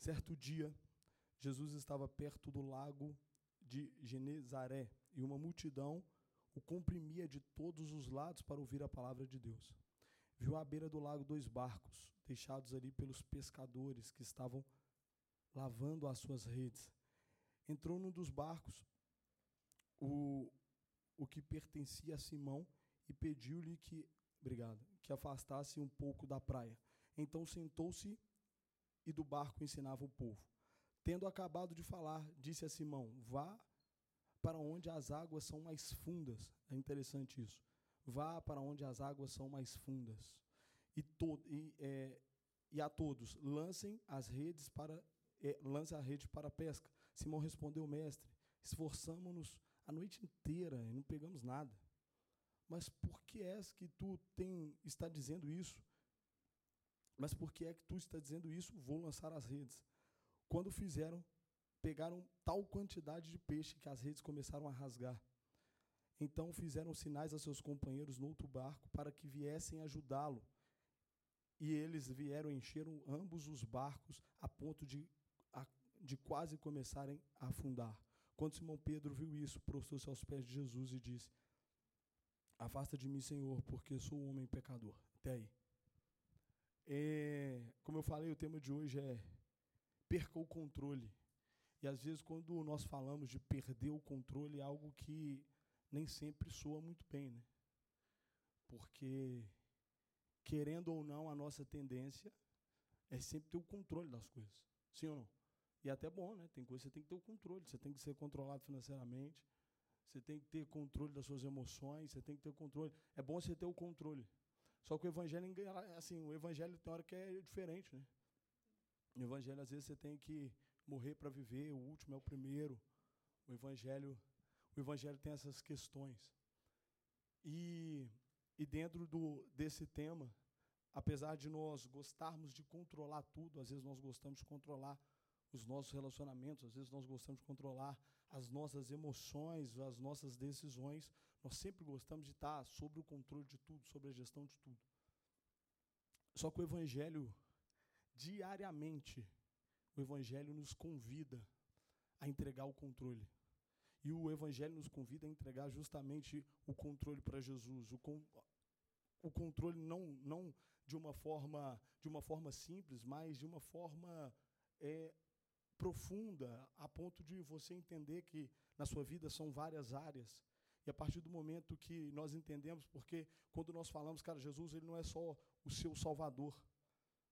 Certo dia, Jesus estava perto do lago de Genezaré e uma multidão o comprimia de todos os lados para ouvir a palavra de Deus. Viu à beira do lago dois barcos, deixados ali pelos pescadores que estavam lavando as suas redes. Entrou num dos barcos, o, o que pertencia a Simão, e pediu-lhe que, obrigado, que afastasse um pouco da praia. Então sentou-se e do barco ensinava o povo. Tendo acabado de falar, disse a Simão: Vá para onde as águas são mais fundas. É interessante isso. Vá para onde as águas são mais fundas. E, e, é, e a todos, lancem as redes para é, lance a rede para a pesca. Simão respondeu, mestre, esforçamos-nos a noite inteira e não pegamos nada. Mas por que é que tu tem, está dizendo isso? Mas por que é que tu está dizendo isso? Vou lançar as redes. Quando fizeram, pegaram tal quantidade de peixe que as redes começaram a rasgar. Então fizeram sinais a seus companheiros no outro barco para que viessem ajudá-lo. E eles vieram encheram ambos os barcos a ponto de, a, de quase começarem a afundar. Quando Simão Pedro viu isso, prostrou-se aos pés de Jesus e disse: Afasta de mim, Senhor, porque sou um homem pecador. Até aí. É, como eu falei, o tema de hoje é perca o controle. E às vezes, quando nós falamos de perder o controle, é algo que nem sempre soa muito bem, né? Porque, querendo ou não, a nossa tendência é sempre ter o controle das coisas. Sim ou não? E é até bom, né? Tem coisa que você tem que ter o controle, você tem que ser controlado financeiramente, você tem que ter controle das suas emoções, você tem que ter o controle. É bom você ter o controle. Só que o evangelho, assim, o evangelho tem hora que é diferente, né? No evangelho, às vezes, você tem que morrer para viver, o último é o primeiro. O evangelho, o evangelho tem essas questões. E, e dentro do, desse tema, apesar de nós gostarmos de controlar tudo, às vezes nós gostamos de controlar os nossos relacionamentos, às vezes nós gostamos de controlar as nossas emoções, as nossas decisões, nós sempre gostamos de estar sobre o controle de tudo, sobre a gestão de tudo. Só que o Evangelho, diariamente, o Evangelho nos convida a entregar o controle. E o Evangelho nos convida a entregar justamente o controle para Jesus. O, con o controle não, não de uma forma de uma forma simples, mas de uma forma é, profunda, a ponto de você entender que na sua vida são várias áreas. E a partir do momento que nós entendemos, porque quando nós falamos, cara, Jesus ele não é só o seu Salvador.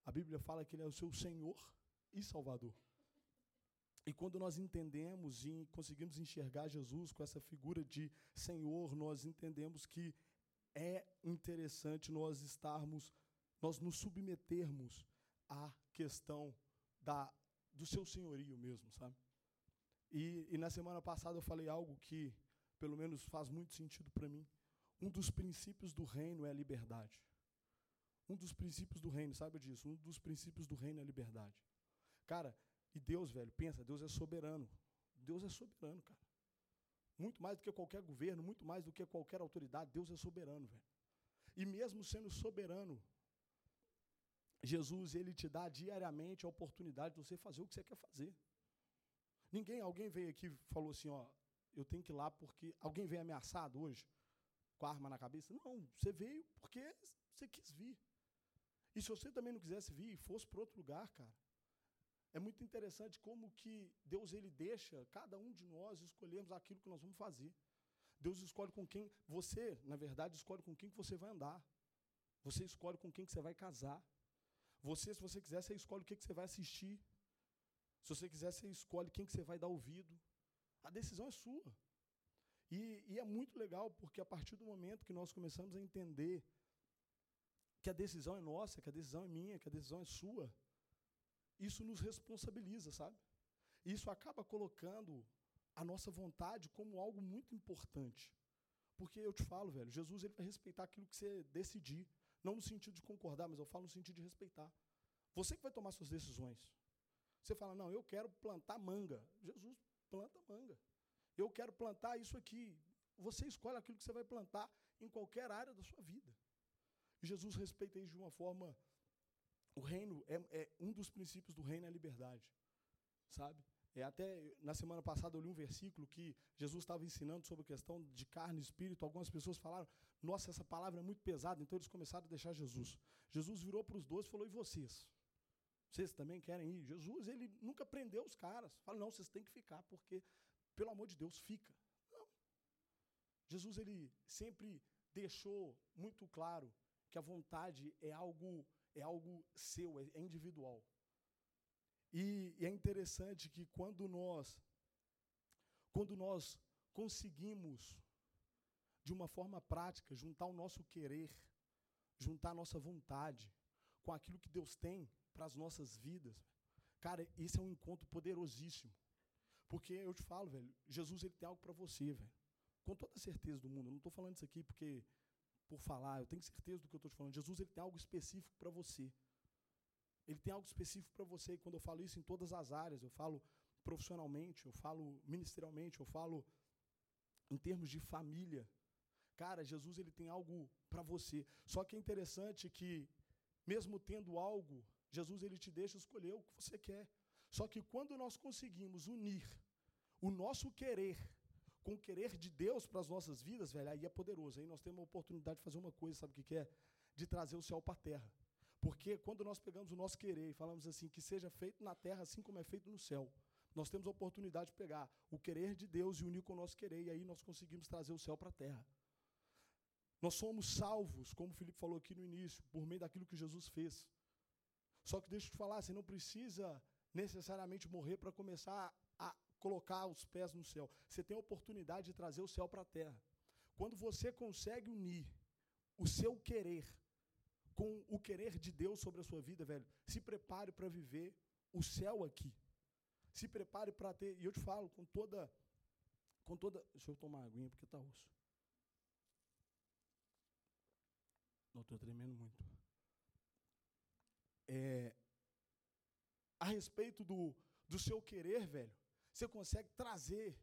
A Bíblia fala que ele é o seu Senhor e Salvador. E quando nós entendemos e conseguimos enxergar Jesus com essa figura de Senhor, nós entendemos que é interessante nós estarmos, nós nos submetermos à questão da, do seu senhorio mesmo, sabe? E, e na semana passada eu falei algo que, pelo menos, faz muito sentido para mim. Um dos princípios do reino é a liberdade. Um dos princípios do reino, saiba disso, um dos princípios do reino é a liberdade. Cara, e Deus, velho, pensa, Deus é soberano. Deus é soberano, cara. Muito mais do que qualquer governo, muito mais do que qualquer autoridade, Deus é soberano, velho. E mesmo sendo soberano, Jesus, ele te dá diariamente a oportunidade de você fazer o que você quer fazer. Ninguém, alguém veio aqui e falou assim, ó, eu tenho que ir lá porque alguém veio ameaçado hoje com a arma na cabeça. Não, você veio porque você quis vir. E se você também não quisesse vir e fosse para outro lugar, cara, é muito interessante como que Deus ele deixa cada um de nós escolhermos aquilo que nós vamos fazer. Deus escolhe com quem você, na verdade, escolhe com quem que você vai andar. Você escolhe com quem que você vai casar. Você, se você quiser, você escolhe o que, você vai assistir. Se você quiser, você escolhe quem que você vai dar ouvido. A decisão é sua. E, e, é muito legal, porque a partir do momento que nós começamos a entender que a decisão é nossa, que a decisão é minha, que a decisão é sua, isso nos responsabiliza, sabe? Isso acaba colocando a nossa vontade como algo muito importante. Porque eu te falo, velho, Jesus ele vai respeitar aquilo que você decidir. Não no sentido de concordar, mas eu falo no sentido de respeitar. Você que vai tomar suas decisões. Você fala, não, eu quero plantar manga. Jesus planta manga. Eu quero plantar isso aqui. Você escolhe aquilo que você vai plantar em qualquer área da sua vida. E Jesus respeita isso de uma forma o reino é, é, um dos princípios do reino é a liberdade, sabe? É até na semana passada eu li um versículo que Jesus estava ensinando sobre a questão de carne e espírito. Algumas pessoas falaram: "Nossa, essa palavra é muito pesada". Então eles começaram a deixar Jesus. Jesus virou para os dois e falou: "E vocês? Vocês também querem ir?" Jesus ele nunca prendeu os caras. Fala: "Não, vocês têm que ficar porque pelo amor de Deus, fica". Não. Jesus ele sempre deixou muito claro que a vontade é algo é algo seu, é, é individual. E, é interessante que quando nós quando nós conseguimos de uma forma prática juntar o nosso querer, juntar a nossa vontade com aquilo que Deus tem para as nossas vidas, cara, esse é um encontro poderosíssimo. Porque eu te falo, velho, Jesus ele tem algo para você, velho. Com toda a certeza do mundo. Eu não estou falando isso aqui porque por falar, eu tenho certeza do que eu estou te falando. Jesus ele tem algo específico para você. Ele tem algo específico para você. E quando eu falo isso em todas as áreas, eu falo profissionalmente, eu falo ministerialmente, eu falo em termos de família. Cara, Jesus ele tem algo para você. Só que é interessante que mesmo tendo algo, Jesus ele te deixa escolher o que você quer. Só que quando nós conseguimos unir o nosso querer com o querer de Deus para as nossas vidas, velho, aí é poderoso. Aí nós temos a oportunidade de fazer uma coisa, sabe o que, é? De trazer o céu para a terra. Porque quando nós pegamos o nosso querer e falamos assim, que seja feito na terra assim como é feito no céu, nós temos a oportunidade de pegar o querer de Deus e unir com o nosso querer, e aí nós conseguimos trazer o céu para a terra. Nós somos salvos, como o Felipe falou aqui no início, por meio daquilo que Jesus fez. Só que deixa eu te falar, você não precisa necessariamente morrer para começar a colocar os pés no céu. Você tem a oportunidade de trazer o céu para a terra. Quando você consegue unir o seu querer com o querer de Deus sobre a sua vida, velho, se prepare para viver o céu aqui. Se prepare para ter, e eu te falo com toda com toda, deixa eu tomar aguinha porque tá osso. Não estou tremendo muito. É, a respeito do, do seu querer, velho, você consegue trazer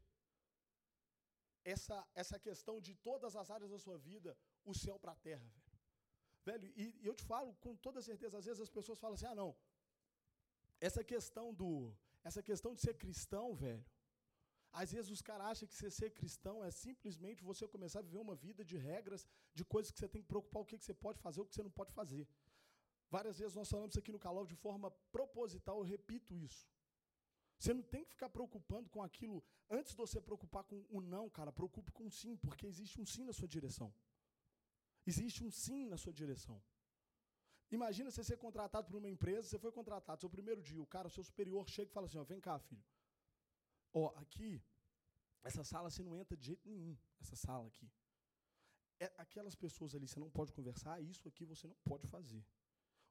essa, essa questão de todas as áreas da sua vida, o céu para a terra, velho. Velho, e, e, eu te falo com toda certeza, às vezes as pessoas falam assim: "Ah, não. Essa questão do essa questão de ser cristão, velho, às vezes os caras acham que ser cristão é simplesmente você começar a viver uma vida de regras, de coisas que você tem que preocupar o que, você pode fazer, o que você não pode fazer. Várias vezes nós falamos aqui no Calor de forma proposital, eu repito isso. Você não tem que ficar preocupando com aquilo antes de você preocupar com o não, cara. Preocupe com o sim, porque existe um sim na sua direção. Existe um sim na sua direção. Imagina você ser contratado por uma empresa, você foi contratado, seu primeiro dia, o cara, o seu superior, chega e fala assim: ó, vem cá, filho. Ó, aqui, essa sala você não entra de jeito nenhum, essa sala aqui. É, aquelas pessoas ali, você não pode conversar, isso aqui você não pode fazer.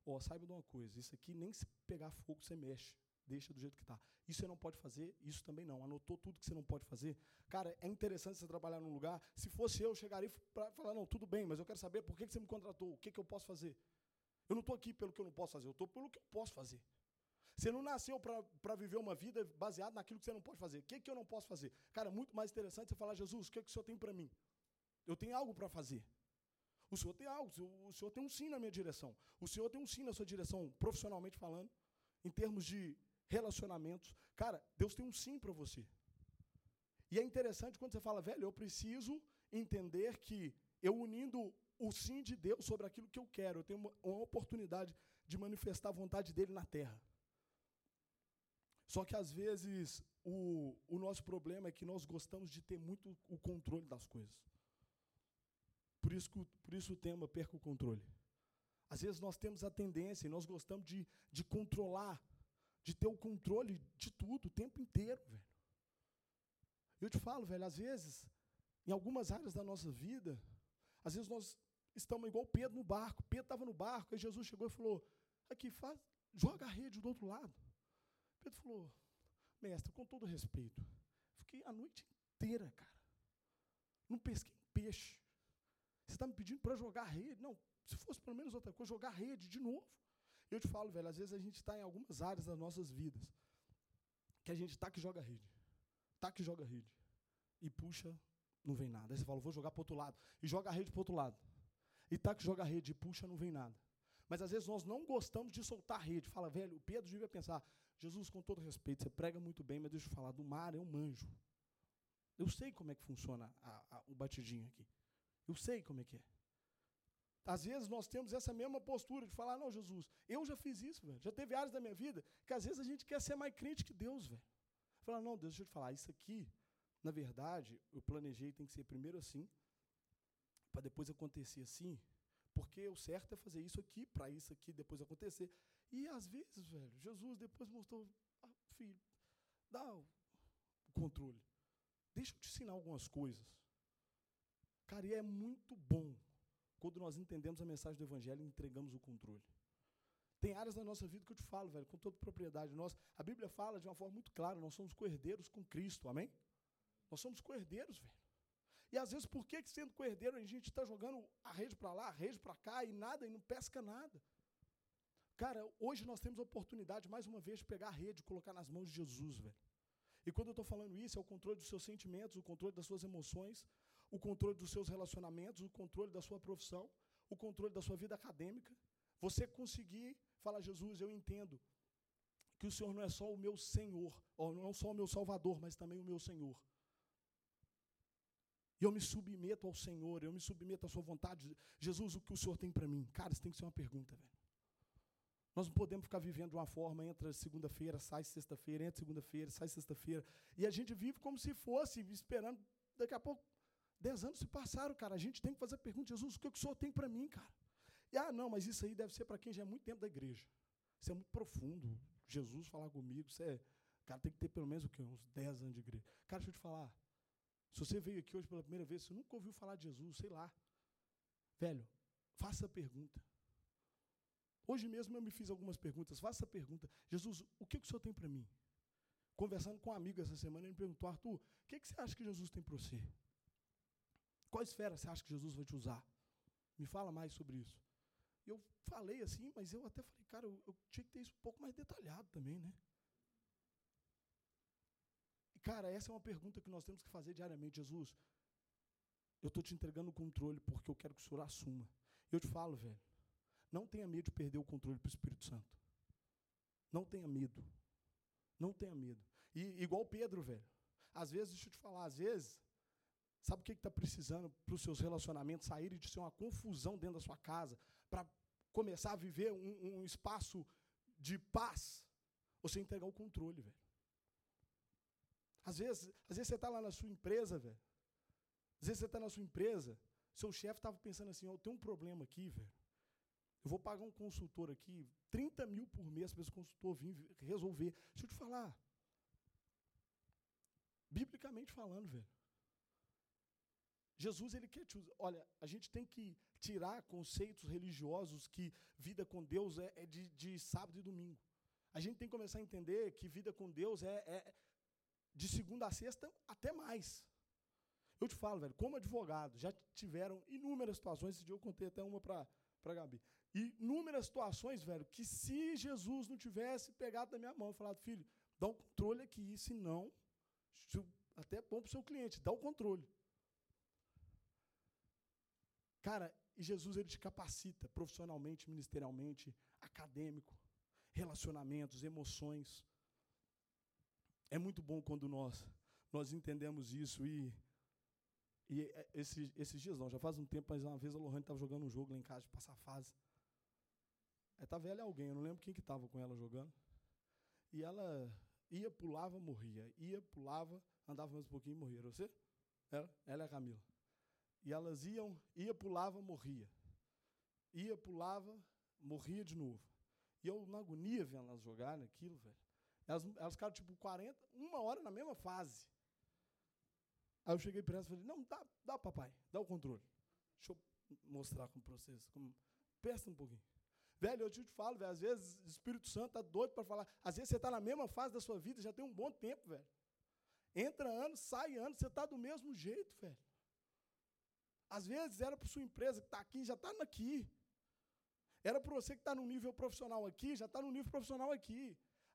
Ó, saiba de uma coisa, isso aqui nem se pegar fogo você mexe deixa do jeito que está. Isso você não pode fazer, isso também não. Anotou tudo que você não pode fazer. Cara, é interessante você trabalhar num lugar. Se fosse eu, eu chegaria para falar, não, tudo bem, mas eu quero saber por que você me contratou, o que, que eu posso fazer. Eu não estou aqui pelo que eu não posso fazer, eu estou pelo que eu posso fazer. Você não nasceu para viver uma vida baseada naquilo que você não pode fazer. O que, que eu não posso fazer? Cara, muito mais interessante você falar, Jesus, o que, que o Senhor tem para mim? Eu tenho algo para fazer. O Senhor tem algo, o Senhor tem um sim na minha direção. O Senhor tem um sim na sua direção, profissionalmente falando, em termos de relacionamentos. Cara, Deus tem um sim para você. E é interessante quando você fala, velho, eu preciso entender que eu unindo o sim de Deus sobre aquilo que eu quero, eu tenho uma, uma oportunidade de manifestar a vontade dele na terra. Só que às vezes o, o nosso problema é que nós gostamos de ter muito o controle das coisas. Por isso, por isso o tema perca o controle. Às vezes nós temos a tendência e nós gostamos de, de controlar de ter o controle de tudo o tempo inteiro, velho. Eu te falo, velho, às vezes, em algumas áreas da nossa vida, às vezes nós estamos igual Pedro no barco. Pedro estava no barco, aí Jesus chegou e falou: aqui, faz, joga a rede do outro lado. Pedro falou: mestre, com todo respeito, fiquei a noite inteira, cara. Não pesquei peixe. Você está me pedindo para jogar a rede? Não, se fosse pelo menos outra coisa, jogar a rede de novo. Eu te falo, velho, às vezes a gente está em algumas áreas das nossas vidas que a gente tá que joga rede. Tá que joga rede. E puxa, não vem nada. Aí você fala, vou jogar para outro lado. E joga a rede para outro lado. E tá que joga a rede e puxa, não vem nada. Mas às vezes nós não gostamos de soltar a rede. Fala, velho, o Pedro devia pensar, Jesus, com todo respeito, você prega muito bem, mas deixa eu falar, do mar eu manjo. Eu sei como é que funciona a, a, o batidinho aqui. Eu sei como é que é. Às vezes nós temos essa mesma postura de falar, não, Jesus, eu já fiz isso, velho. Já teve áreas da minha vida que às vezes a gente quer ser mais crente que Deus, velho. Falar, não, Deus, deixa eu te falar, isso aqui, na verdade, eu planejei tem que ser primeiro assim, para depois acontecer assim, porque o certo é fazer isso aqui, para isso aqui depois acontecer. E às vezes, velho, Jesus depois mostrou, ah, filho, dá o controle. Deixa eu te ensinar algumas coisas. Cara, e é muito bom quando nós entendemos a mensagem do Evangelho e entregamos o controle. Tem áreas da nossa vida que eu te falo, velho, com toda propriedade. Nós, a Bíblia fala de uma forma muito clara, nós somos coerdeiros com Cristo, amém? Nós somos coerdeiros, velho. E às vezes, por que, que sendo coerdeiro, a gente está jogando a rede para lá, a rede para cá, e nada, e não pesca nada? Cara, hoje nós temos a oportunidade, mais uma vez, de pegar a rede e colocar nas mãos de Jesus, velho. E quando eu estou falando isso, é o controle dos seus sentimentos, o controle das suas emoções, o controle dos seus relacionamentos, o controle da sua profissão, o controle da sua vida acadêmica. Você conseguir falar, Jesus, eu entendo que o Senhor não é só o meu Senhor, ou não só o meu Salvador, mas também o meu Senhor. E eu me submeto ao Senhor, eu me submeto à sua vontade. Jesus, o que o Senhor tem para mim? Cara, isso tem que ser uma pergunta, velho. Nós não podemos ficar vivendo de uma forma, entra segunda-feira, sai sexta-feira, entra segunda-feira, sai sexta-feira. E a gente vive como se fosse, esperando, daqui a pouco, dez anos se passaram, cara. A gente tem que fazer a pergunta, Jesus, o que o Senhor tem para mim, cara? E, ah, não, mas isso aí deve ser para quem já é muito tempo da igreja. Isso é muito profundo. Jesus falar comigo, isso é. Cara, tem que ter pelo menos o quê? Uns 10 anos de igreja. Cara, deixa eu te falar. Se você veio aqui hoje pela primeira vez, você nunca ouviu falar de Jesus, sei lá. Velho, faça a pergunta. Hoje mesmo eu me fiz algumas perguntas. Faça a pergunta: Jesus, o que, que o senhor tem para mim? Conversando com um amigo essa semana, ele me perguntou: Arthur, o que, que você acha que Jesus tem para você? Qual esfera você acha que Jesus vai te usar? Me fala mais sobre isso. E eu falei assim, mas eu até falei, cara, eu, eu tinha que ter isso um pouco mais detalhado também, né? E, cara, essa é uma pergunta que nós temos que fazer diariamente. Jesus, eu estou te entregando o controle porque eu quero que o Senhor assuma. Eu te falo, velho, não tenha medo de perder o controle para o Espírito Santo. Não tenha medo. Não tenha medo. E igual Pedro, velho. Às vezes, deixa eu te falar, às vezes, sabe o que está precisando para os seus relacionamentos saírem de ser uma confusão dentro da sua casa, para começar a viver um, um, espaço de paz? Você entregar o controle, velho. Às vezes, às vezes você está lá na sua empresa, velho. Às vezes você está na sua empresa, seu chefe estava pensando assim, oh, tem um problema aqui, velho. Eu vou pagar um consultor aqui, 30 mil por mês para esse consultor vir resolver. Deixa eu te falar. Biblicamente falando, velho. Jesus, ele quer te usar. Olha, a gente tem que tirar conceitos religiosos que vida com Deus é, é de, de, sábado e domingo. A gente tem que começar a entender que vida com Deus é, é de segunda a sexta até mais. Eu te falo, velho, como advogado, já tiveram inúmeras situações. Esse dia eu contei até uma para a Gabi. Inúmeras situações, velho, que se Jesus não tivesse pegado na minha mão e falado, filho, dá o controle aqui, senão, até bom para o seu cliente, dá o controle. Cara, e Jesus ele te capacita profissionalmente, ministerialmente, acadêmico, relacionamentos, emoções. É muito bom quando nós nós entendemos isso e e é, esses, esses dias não, já faz um tempo, mas uma vez a Lohane estava jogando um jogo lá em casa de passar fase. Estava ela alguém, eu não lembro quem que estava com ela jogando. E ela ia, pulava, morria. Ia, pulava, andava mais um pouquinho e morria. Era você? Ela, ela é a Camila. E elas iam, ia, pulava, morria. Ia, pulava, morria de novo. E eu, na agonia, vendo elas jogarem aquilo, velho. Elas, elas ficaram tipo 40, uma hora na mesma fase. Aí eu cheguei para elas e falei, não, dá, dá, papai, dá o controle. Deixa eu mostrar como processo. Como... Um pouquinho. Velho, eu te falo, velho, às vezes o Espírito Santo está doido para falar. Às vezes você está na mesma fase da sua vida, já tem um bom tempo, velho. Entra ano, sai ano, você está do mesmo jeito, velho. Às vezes era para sua empresa que está aqui, já está aqui. Era para você que está no nível profissional aqui, já está no nível profissional aqui.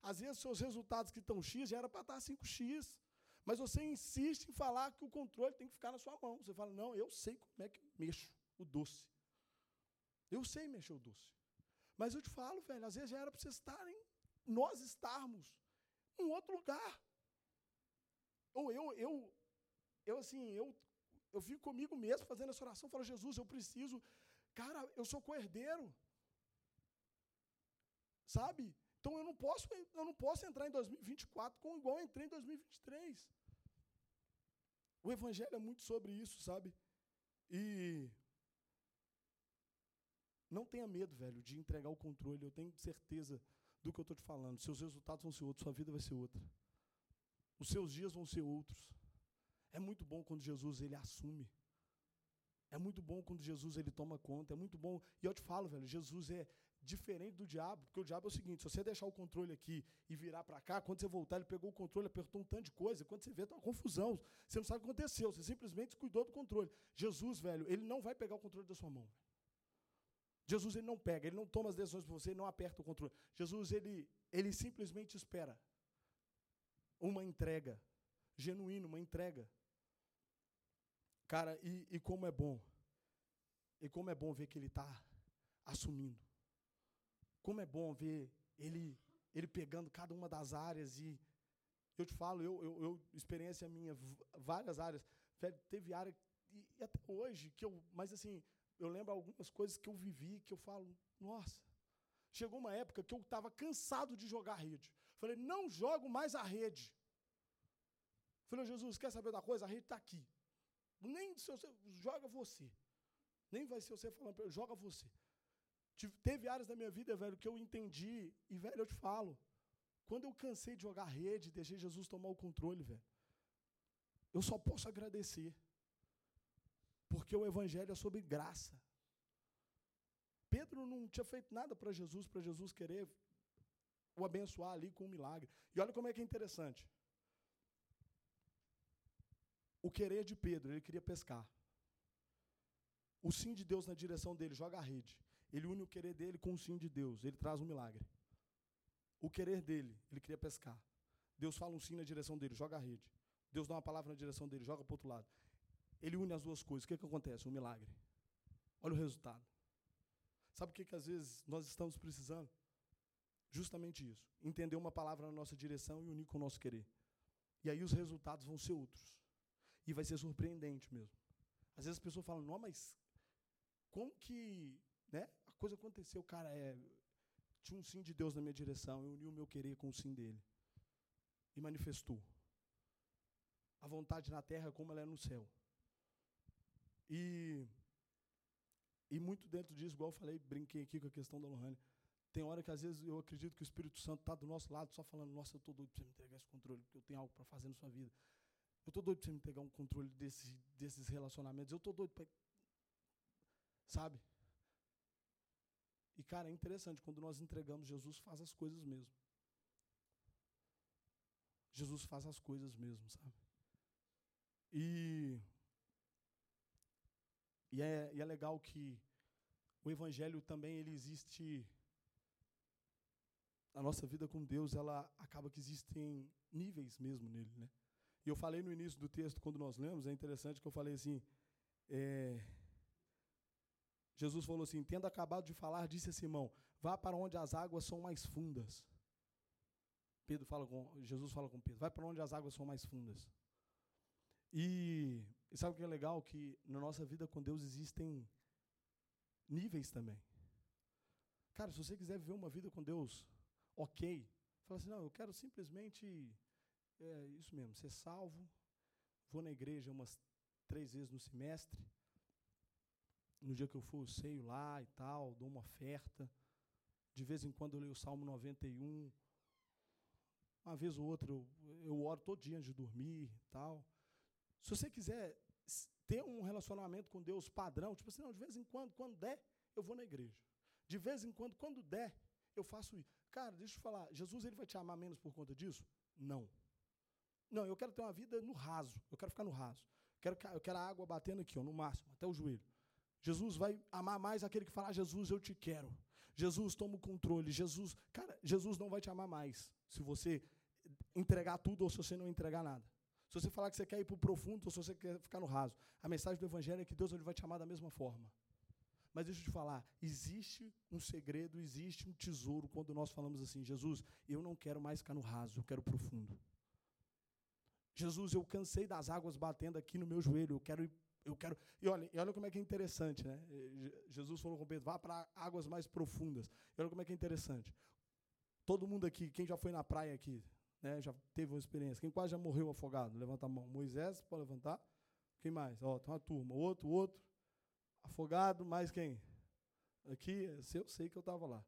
Às vezes seus resultados que estão X já era para estar 5X. Mas você insiste em falar que o controle tem que ficar na sua mão. Você fala, não, eu sei como é que mexo o doce. Eu sei mexer o doce. Mas eu te falo, velho, às vezes já era para vocês estarem, nós estarmos em outro lugar. Ou eu, eu, eu assim, eu, eu fico comigo mesmo fazendo essa oração, falo, Jesus, eu preciso, cara, eu sou coerdeiro. Sabe? Então eu não posso, eu não posso entrar em 2024 com igual eu entrei em 2023. O evangelho é muito sobre isso, sabe? E não tenha medo, velho, de entregar o controle. Eu tenho certeza do que eu estou te falando. Seus resultados vão ser outros, sua vida vai ser outra. Os seus dias vão ser outros. É muito bom quando Jesus ele assume. É muito bom quando Jesus ele toma conta. É muito bom. E eu te falo, velho, Jesus é diferente do diabo, porque o diabo é o seguinte: se você deixar o controle aqui e virar para cá, quando você voltar, ele pegou o controle, apertou um tanto de coisa. Quando você vê, tá uma confusão. Você não sabe o que aconteceu. Você simplesmente cuidou do controle. Jesus, velho, ele não vai pegar o controle da sua mão. Jesus ele não pega, ele não toma as decisões por você, ele não aperta o controle. Jesus ele, ele simplesmente espera uma entrega genuína, uma entrega. Cara, e, e como é bom, e como é bom ver que ele está assumindo. Como é bom ver ele, ele pegando cada uma das áreas e eu te falo, eu, eu, eu experiência minha, várias áreas. Teve área, e, e até hoje, que eu, mas assim, eu lembro algumas coisas que eu vivi que eu falo, nossa. Chegou uma época que eu estava cansado de jogar rede. Falei, não jogo mais a rede. Falei, Jesus, quer saber da coisa? A rede está aqui. Nem se você joga você. Nem vai ser você falando, joga você. Teve áreas da minha vida, velho, que eu entendi, e, velho, eu te falo, quando eu cansei de jogar rede, deixei Jesus tomar o controle, velho, eu só posso agradecer. Porque o evangelho é sobre graça. Pedro não tinha feito nada para Jesus, para Jesus querer o abençoar ali com um milagre. E olha como é que é interessante. O querer de Pedro, ele queria pescar. O sim de Deus na direção dele, joga a rede. Ele une o querer dele com o sim de Deus, ele traz um milagre. O querer dele, ele queria pescar. Deus fala um sim na direção dele, joga a rede. Deus dá uma palavra na direção dele, joga para o outro lado ele une as duas coisas. O que, que acontece? Um milagre. Olha o resultado. Sabe o que, que às vezes nós estamos precisando? Justamente isso. Entender uma palavra na nossa direção e unir com o nosso querer. E aí os resultados vão ser outros. E vai ser surpreendente mesmo. Às vezes as pessoas falam, não, mas como que né, a coisa aconteceu? Cara, é, tinha um sim de Deus na minha direção, eu uni o meu querer com o sim dele. E manifestou. A vontade na terra como ela é no céu. E, e muito dentro disso, igual eu falei, brinquei aqui com a questão da Lohane. Tem hora que às vezes eu acredito que o Espírito Santo está do nosso lado só falando, nossa, eu estou doido para você me entregar esse controle, porque eu tenho algo para fazer na sua vida. Eu estou doido para você me entregar um controle desse, desses relacionamentos. Eu estou doido para. Sabe? E, cara, é interessante, quando nós entregamos, Jesus faz as coisas mesmo. Jesus faz as coisas mesmo, sabe? E e é, e é legal que o evangelho também ele existe a nossa vida com Deus, ela acaba que existem níveis mesmo nele, né? E eu falei no início do texto, quando nós lemos, é interessante que eu falei assim, é, Jesus falou assim, tendo acabado de falar, disse a Simão, vá para onde as águas são mais fundas. Pedro fala com, Jesus fala com Pedro, vai para onde as águas são mais fundas. E, e sabe o que é legal? Que na nossa vida com Deus existem níveis também. Cara, se você quiser viver uma vida com Deus ok, fala assim, não, eu quero simplesmente, é, isso mesmo, ser salvo, vou na igreja umas três vezes no semestre, no dia que eu for, eu sei lá e tal, dou uma oferta, de vez em quando eu leio o Salmo 91, uma vez ou outra eu, eu oro todo dia antes de dormir e tal, se você quiser ter um relacionamento com Deus padrão, tipo assim, não, de vez em quando, quando der, eu vou na igreja. De vez em quando, quando der, eu faço isso. Cara, deixa eu te falar, Jesus ele vai te amar menos por conta disso? Não. Não, eu quero ter uma vida no raso. Eu quero ficar no raso. Eu quero, eu quero a água batendo aqui, ó, no máximo, até o joelho. Jesus vai amar mais aquele que fala, Jesus, eu te quero. Jesus, toma o controle. Jesus, cara, Jesus não vai te amar mais se você entregar tudo ou se você não entregar nada. Se você falar que você quer ir para o profundo ou se você quer ficar no raso. A mensagem do Evangelho é que Deus ele vai te amar da mesma forma. Mas deixa eu te falar, existe um segredo, existe um tesouro quando nós falamos assim, Jesus, eu não quero mais ficar no raso, eu quero profundo. Jesus, eu cansei das águas batendo aqui no meu joelho, eu quero eu quero. E olha, e olha como é que é interessante, né? Jesus falou com Pedro, vá para águas mais profundas. E olha como é que é interessante. Todo mundo aqui, quem já foi na praia aqui, né, já teve uma experiência. Quem quase já morreu afogado? Levanta a mão. Moisés, pode levantar. Quem mais? Ó, tem uma turma. Outro, outro. Afogado, mais quem? Aqui, eu sei que eu estava lá.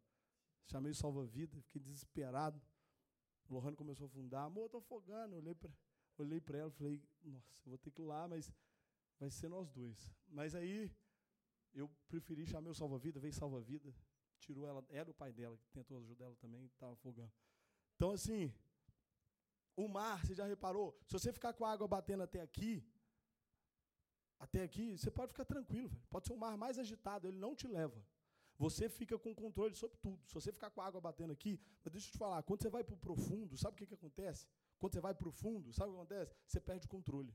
Chamei salva-vida, fiquei desesperado. O Lohane começou a afundar. Amor, estou afogando. olhei para olhei ela e falei, nossa, eu vou ter que ir lá, mas vai ser nós dois. Mas aí eu preferi chamar o salva-vida, veio salva-vida, tirou ela, era o pai dela, que tentou ajudar ela também, estava afogando. Então, assim, o mar, você já reparou? Se você ficar com a água batendo até aqui, até aqui, você pode ficar tranquilo, velho. Pode ser o mar mais agitado, ele não te leva. Você fica com controle sobre tudo. Se você ficar com a água batendo aqui, mas deixa eu te falar, quando você vai para o profundo, sabe o que, que acontece? Quando você vai para o fundo, sabe o que acontece? Você perde o controle.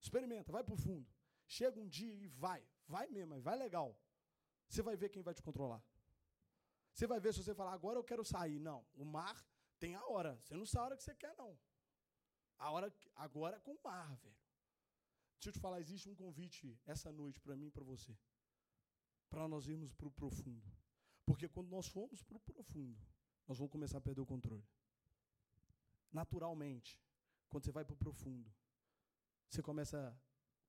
Experimenta, vai para o fundo. Chega um dia e vai. Vai mesmo, vai legal. Você vai ver quem vai te controlar. Você vai ver se você falar, agora eu quero sair. Não, o mar tem a hora. Você não sabe a hora que você quer, não. A hora, agora é com o mar, velho. Deixa eu te falar, existe um convite essa noite para mim e para você. Para nós irmos para o profundo. Porque quando nós formos para o profundo, nós vamos começar a perder o controle. Naturalmente, quando você vai para o profundo, você começa.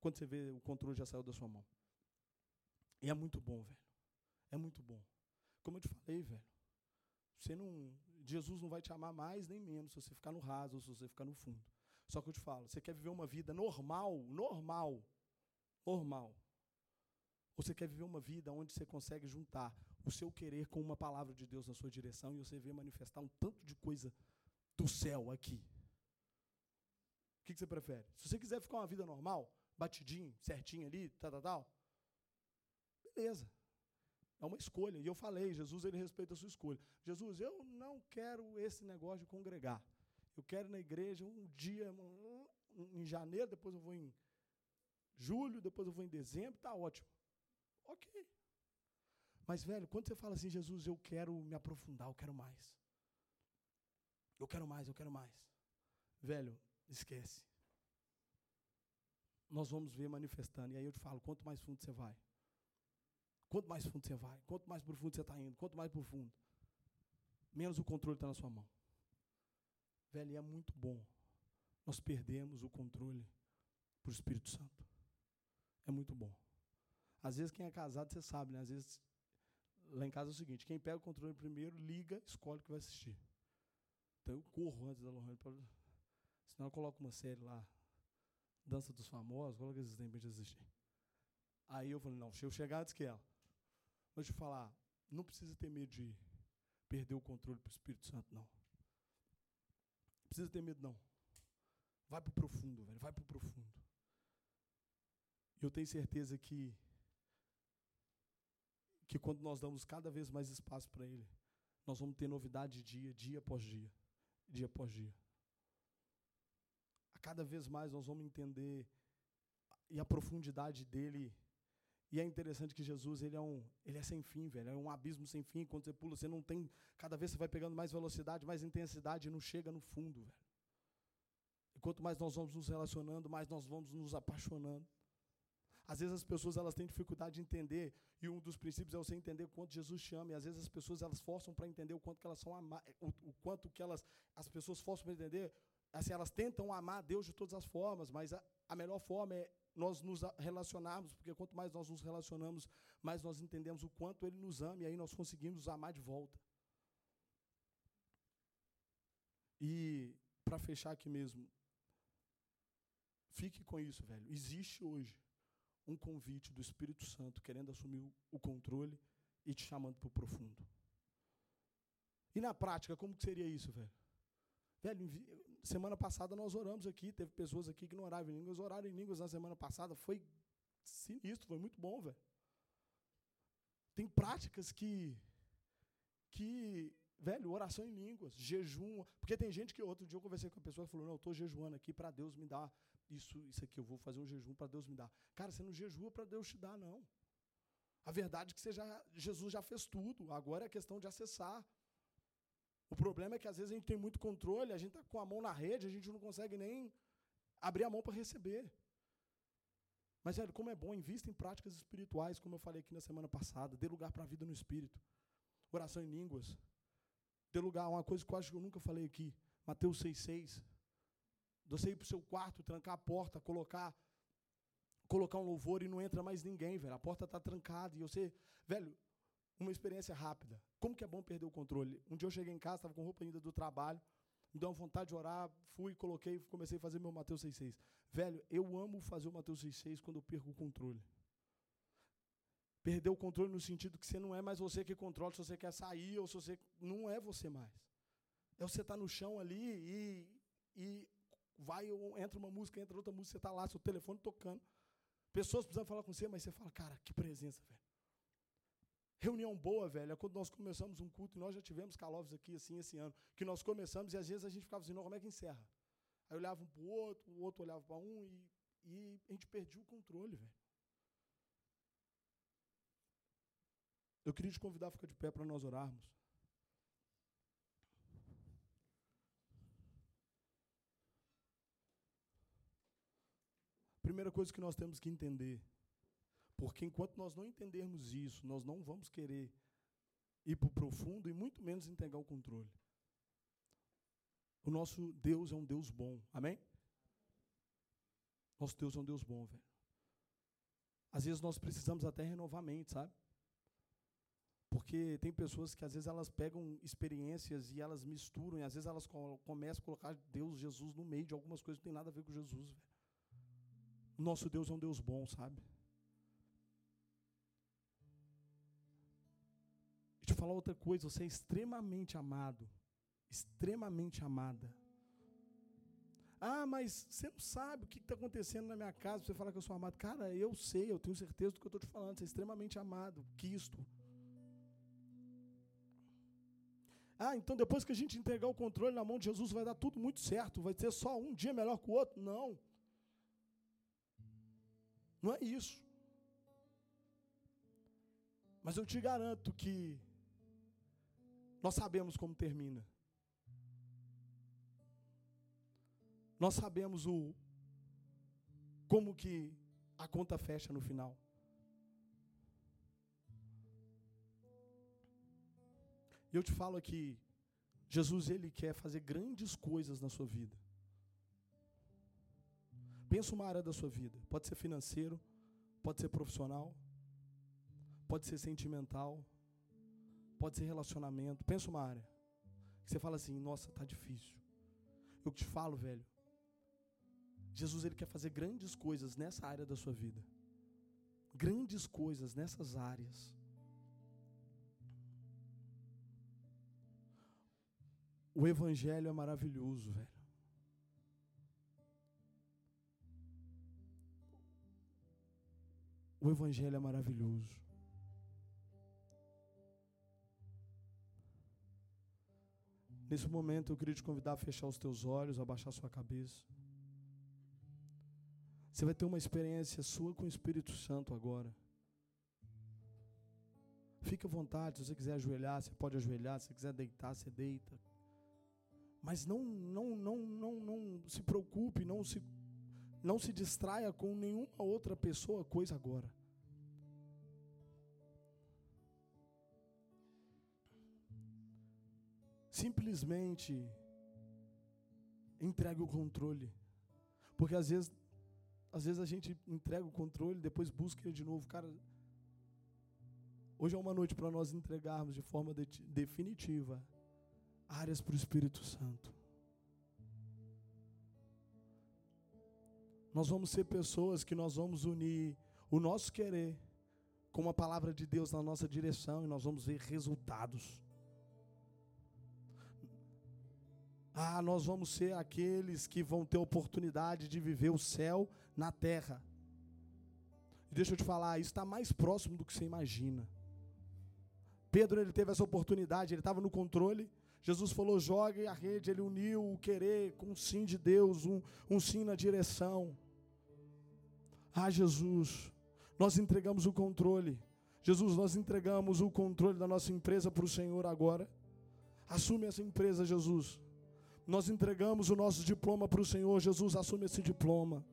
Quando você vê, o controle já saiu da sua mão. E é muito bom, velho. É muito bom. Como eu te falei, velho. Você não, Jesus não vai te amar mais nem menos se você ficar no raso ou se você ficar no fundo. Só que eu te falo, você quer viver uma vida normal, normal, normal. Ou você quer viver uma vida onde você consegue juntar o seu querer com uma palavra de Deus na sua direção e você vê manifestar um tanto de coisa do céu aqui. O que, você prefere? Se você quiser ficar uma vida normal, batidinho, certinho ali, tal, tal, tal, beleza. É uma escolha. E eu falei, Jesus, ele respeita a sua escolha. Jesus, eu não quero esse negócio de congregar. Eu quero ir na igreja um dia, em janeiro, depois eu vou em julho, depois eu vou em dezembro, tá ótimo. Ok. Mas, velho, quando você fala assim, Jesus, eu quero me aprofundar, eu quero mais. Eu quero mais, eu quero mais. Velho, esquece. Nós vamos ver manifestando. E aí eu te falo, quanto mais fundo você vai, Quanto mais fundo você vai, quanto mais profundo você está indo, quanto mais profundo, menos o controle está na sua mão. Velho, é muito bom. Nós perdemos o controle para o Espírito Santo. É muito bom. Às vezes quem é casado, você sabe, né? Às vezes, lá em casa é o seguinte, quem pega o controle primeiro, liga, escolhe o que vai assistir. Então eu corro antes da Lohane, senão eu coloco uma série lá, Dança dos Famosos, coloca esses tempos de assistir. Aí eu falei, não, deixa eu chegar antes que ela. Mas te falar, não precisa ter medo de perder o controle para o Espírito Santo, não. Não precisa ter medo, não. Vai para o profundo, velho. Vai para o profundo. Eu tenho certeza que que quando nós damos cada vez mais espaço para Ele, nós vamos ter novidade dia, dia após dia, dia após dia. A cada vez mais nós vamos entender e a profundidade dele e é interessante que Jesus, ele é um, ele é sem fim, velho, é um abismo sem fim. Quando você pula, você não tem, cada vez você vai pegando mais velocidade, mais intensidade e não chega no fundo, velho. E quanto mais nós vamos nos relacionando, mais nós vamos nos apaixonando. Às vezes as pessoas elas têm dificuldade de entender, e um dos princípios é você entender o quanto Jesus chama, e às vezes as pessoas elas forçam para entender o quanto que elas são amadas, o, o, quanto que elas as pessoas forçam para entender, assim elas tentam amar Deus de todas as formas, mas a, a melhor forma é nós nos relacionarmos, porque quanto mais nós nos relacionamos, mais nós entendemos o quanto Ele nos ama, e aí nós conseguimos amar de volta. E, para fechar aqui mesmo, fique com isso, velho. Existe hoje um convite do Espírito Santo querendo assumir o controle e te chamando para o profundo. E na prática, como que seria isso, velho? Velho, semana passada nós oramos aqui, teve pessoas aqui que não oravam em línguas, oraram em línguas na semana passada, foi sinistro, foi muito bom, velho. Tem práticas que, que, velho, oração em línguas, jejum, porque tem gente que outro dia eu conversei com uma pessoa que falou, não, eu estou jejuando aqui para Deus me dar isso, isso aqui, eu vou fazer um jejum para Deus me dar. Cara, você não jejua para Deus te dar, não. A verdade é que já, Jesus já fez tudo, agora é questão de acessar. O problema é que às vezes a gente tem muito controle, a gente está com a mão na rede, a gente não consegue nem abrir a mão para receber. Mas, velho, como é bom, invista em práticas espirituais, como eu falei aqui na semana passada, dê lugar para a vida no Espírito. Oração em línguas. Dê lugar a uma coisa que eu acho que eu nunca falei aqui. Mateus 6,6. Você ir para o seu quarto, trancar a porta, colocar colocar um louvor e não entra mais ninguém, velho. A porta está trancada e você, velho, uma experiência rápida. Como que é bom perder o controle? Um dia eu cheguei em casa, estava com roupa ainda do trabalho, me deu uma vontade de orar, fui, coloquei, comecei a fazer meu Mateus 6,6. Velho, eu amo fazer o Mateus 6,6 quando eu perco o controle. Perder o controle no sentido que você não é mais você que controla se você quer sair ou se você. Não é você mais. É você estar tá no chão ali e, e vai, entra uma música, entra outra música, você está lá, seu telefone tocando. Pessoas precisam falar com você, mas você fala, cara, que presença, velho. Reunião boa, velho, é quando nós começamos um culto, e nós já tivemos Calovos aqui assim esse ano, que nós começamos e às vezes a gente ficava assim, não, como é que encerra? Aí olhava um para o outro, o outro olhava para um e, e a gente perdia o controle, velho. Eu queria te convidar a ficar de pé para nós orarmos. Primeira coisa que nós temos que entender, porque enquanto nós não entendermos isso, nós não vamos querer ir para o profundo e muito menos entregar o controle. O nosso Deus é um Deus bom, amém? Nosso Deus é um Deus bom, velho. Às vezes nós precisamos até renovar a mente, sabe? Porque tem pessoas que às vezes elas pegam experiências e elas misturam, e às vezes elas começam a colocar Deus, Jesus no meio de algumas coisas que não tem nada a ver com Jesus, velho. O nosso Deus é um Deus bom, sabe? Deixa eu falar outra coisa, você é extremamente amado, extremamente amada. Ah, mas você não sabe o que está acontecendo na minha casa, você fala que eu sou amado. Cara, eu sei, eu tenho certeza do que eu estou te falando, você é extremamente amado, quisto. Ah, então depois que a gente entregar o controle na mão de Jesus, vai dar tudo muito certo, vai ser só um dia melhor que o outro. Não. Não é isso. Mas eu te garanto que nós sabemos como termina. Nós sabemos o como que a conta fecha no final. E eu te falo aqui, Jesus ele quer fazer grandes coisas na sua vida. Pensa uma área da sua vida. Pode ser financeiro, pode ser profissional, pode ser sentimental, pode ser relacionamento. Pensa uma área. Que você fala assim, nossa, tá difícil. Eu te falo, velho. Jesus ele quer fazer grandes coisas nessa área da sua vida. Grandes coisas nessas áreas. O evangelho é maravilhoso, velho. O Evangelho é maravilhoso. Nesse momento eu queria te convidar a fechar os teus olhos, a baixar sua cabeça. Você vai ter uma experiência sua com o Espírito Santo agora. Fique à vontade, se você quiser ajoelhar, você pode ajoelhar, se você quiser deitar, você deita. Mas não, não, não, não, não se preocupe, não se não se distraia com nenhuma outra pessoa, coisa agora. Simplesmente entregue o controle. Porque às vezes, às vezes a gente entrega o controle, depois busca ele de novo. Cara, hoje é uma noite para nós entregarmos de forma de, definitiva áreas para o Espírito Santo. Nós vamos ser pessoas que nós vamos unir o nosso querer com a palavra de Deus na nossa direção e nós vamos ver resultados. Ah, nós vamos ser aqueles que vão ter oportunidade de viver o céu na terra. Deixa eu te falar, isso está mais próximo do que você imagina. Pedro ele teve essa oportunidade, ele estava no controle. Jesus falou: jogue a rede. Ele uniu o querer com o sim de Deus, um, um sim na direção. Ah, Jesus, nós entregamos o controle. Jesus, nós entregamos o controle da nossa empresa para o Senhor agora. Assume essa empresa, Jesus. Nós entregamos o nosso diploma para o Senhor. Jesus, assume esse diploma.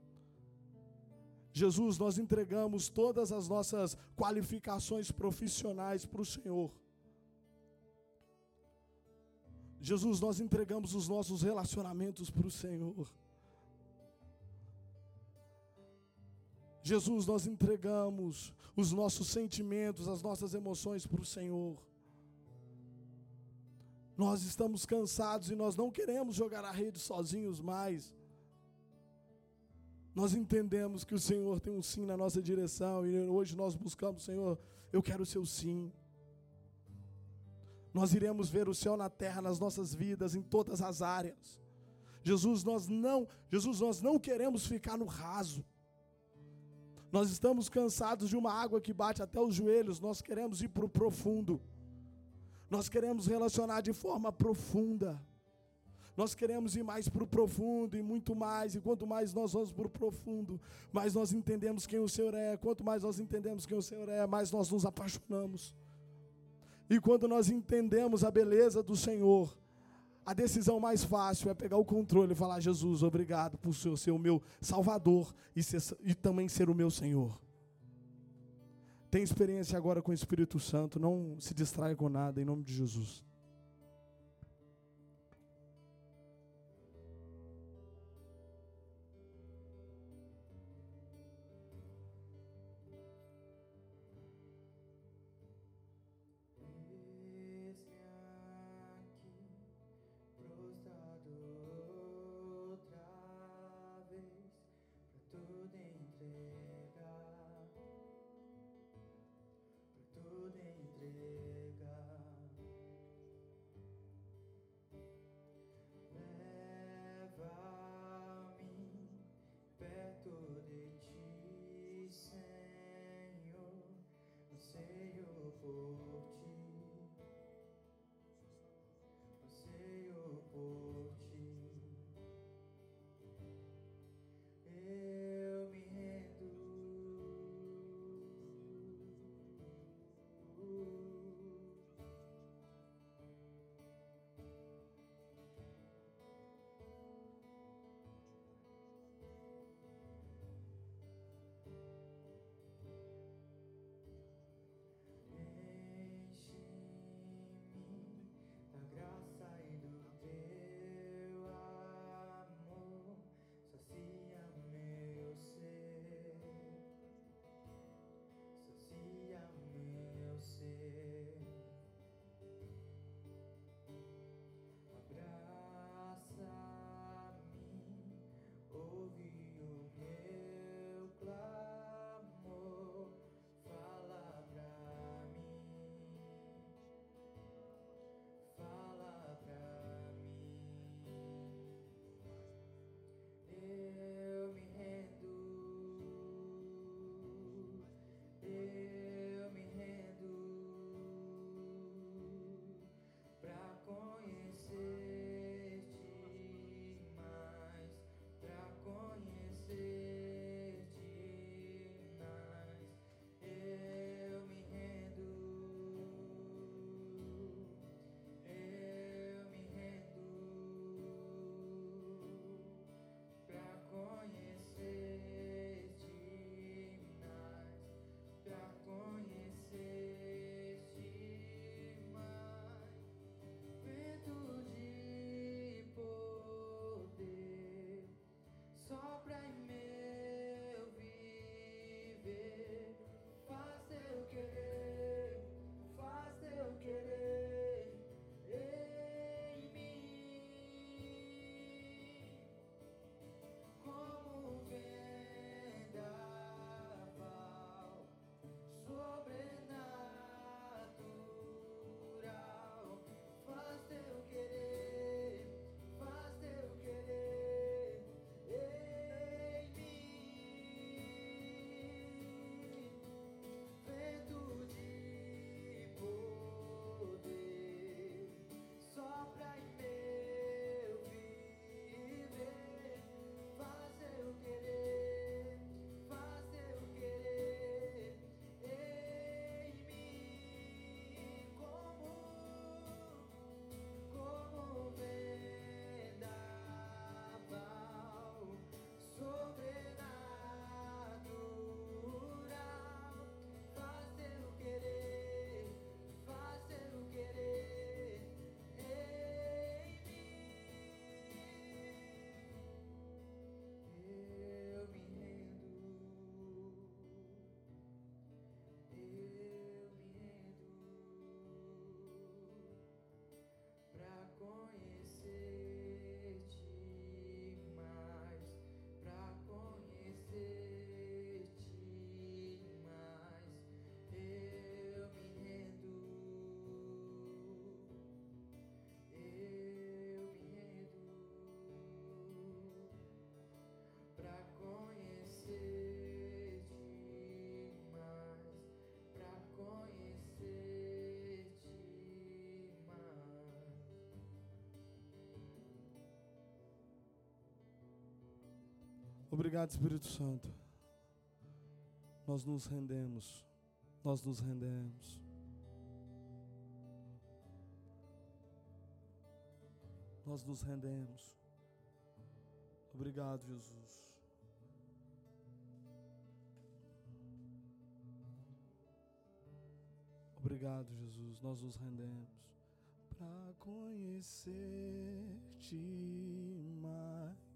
Jesus, nós entregamos todas as nossas qualificações profissionais para o Senhor. Jesus, nós entregamos os nossos relacionamentos para o Senhor. Jesus, nós entregamos os nossos sentimentos, as nossas emoções para o Senhor. Nós estamos cansados e nós não queremos jogar a rede sozinhos mais. Nós entendemos que o Senhor tem um sim na nossa direção e hoje nós buscamos, Senhor, eu quero o seu sim. Nós iremos ver o céu na terra nas nossas vidas em todas as áreas. Jesus, nós não, Jesus, nós não queremos ficar no raso. Nós estamos cansados de uma água que bate até os joelhos, nós queremos ir para o profundo. Nós queremos relacionar de forma profunda. Nós queremos ir mais para o profundo e muito mais. E quanto mais nós vamos para o profundo, mais nós entendemos quem o Senhor é. Quanto mais nós entendemos quem o Senhor é, mais nós nos apaixonamos. E quando nós entendemos a beleza do Senhor, a decisão mais fácil é pegar o controle e falar: Jesus, obrigado por ser, ser o meu Salvador e, ser, e também ser o meu Senhor. Tem experiência agora com o Espírito Santo, não se distraia com nada, em nome de Jesus. Obrigado, Espírito Santo. Nós nos rendemos. Nós nos rendemos. Nós nos rendemos. Obrigado, Jesus. Obrigado, Jesus. Nós nos rendemos para conhecer-te mais.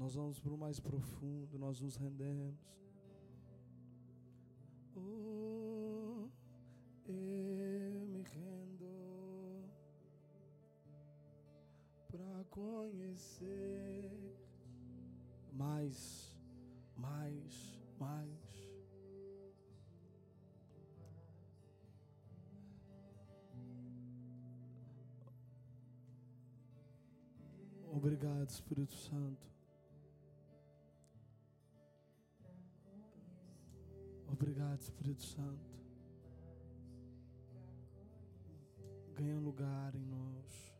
Nós vamos para o mais profundo, nós nos rendemos. Oh, eu me rendo para conhecer mais, mais, mais. Obrigado, Espírito Santo. Obrigado, Espírito Santo. Ganha lugar em nós.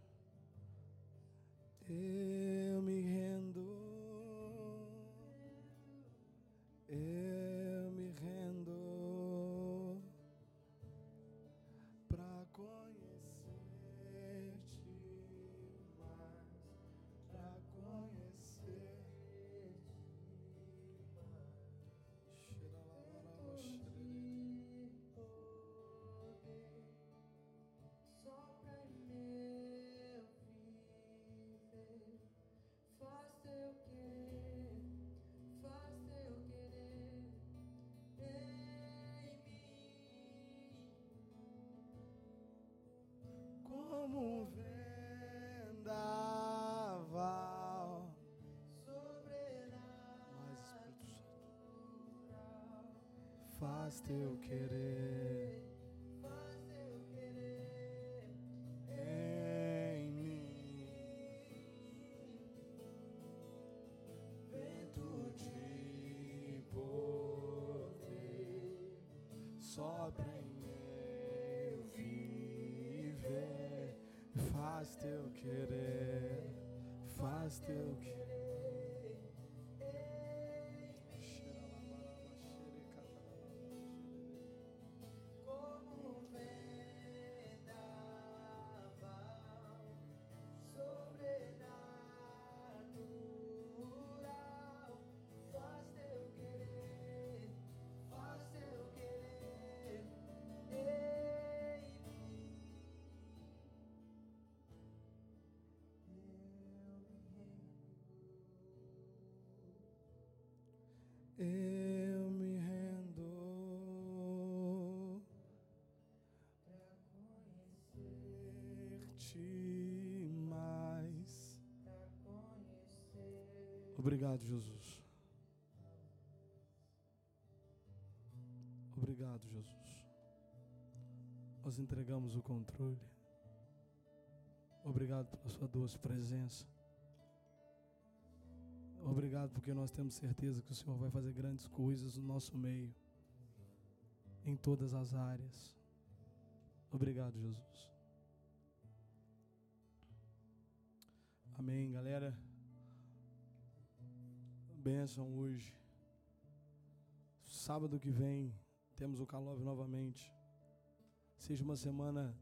Eu me rendo. Eu faz teu querer Faz teu querer em mim. Vento de poder sopra em meu viver. Faz teu querer, faz teu querer. Eu me rendo Pra ver-te mais. Obrigado, Jesus. Obrigado, Jesus. Nós entregamos o controle. Obrigado pela sua doce presença. Obrigado porque nós temos certeza que o Senhor vai fazer grandes coisas no nosso meio, em todas as áreas. Obrigado, Jesus. Amém, galera. Bênção hoje. Sábado que vem temos o Calove novamente. Seja uma semana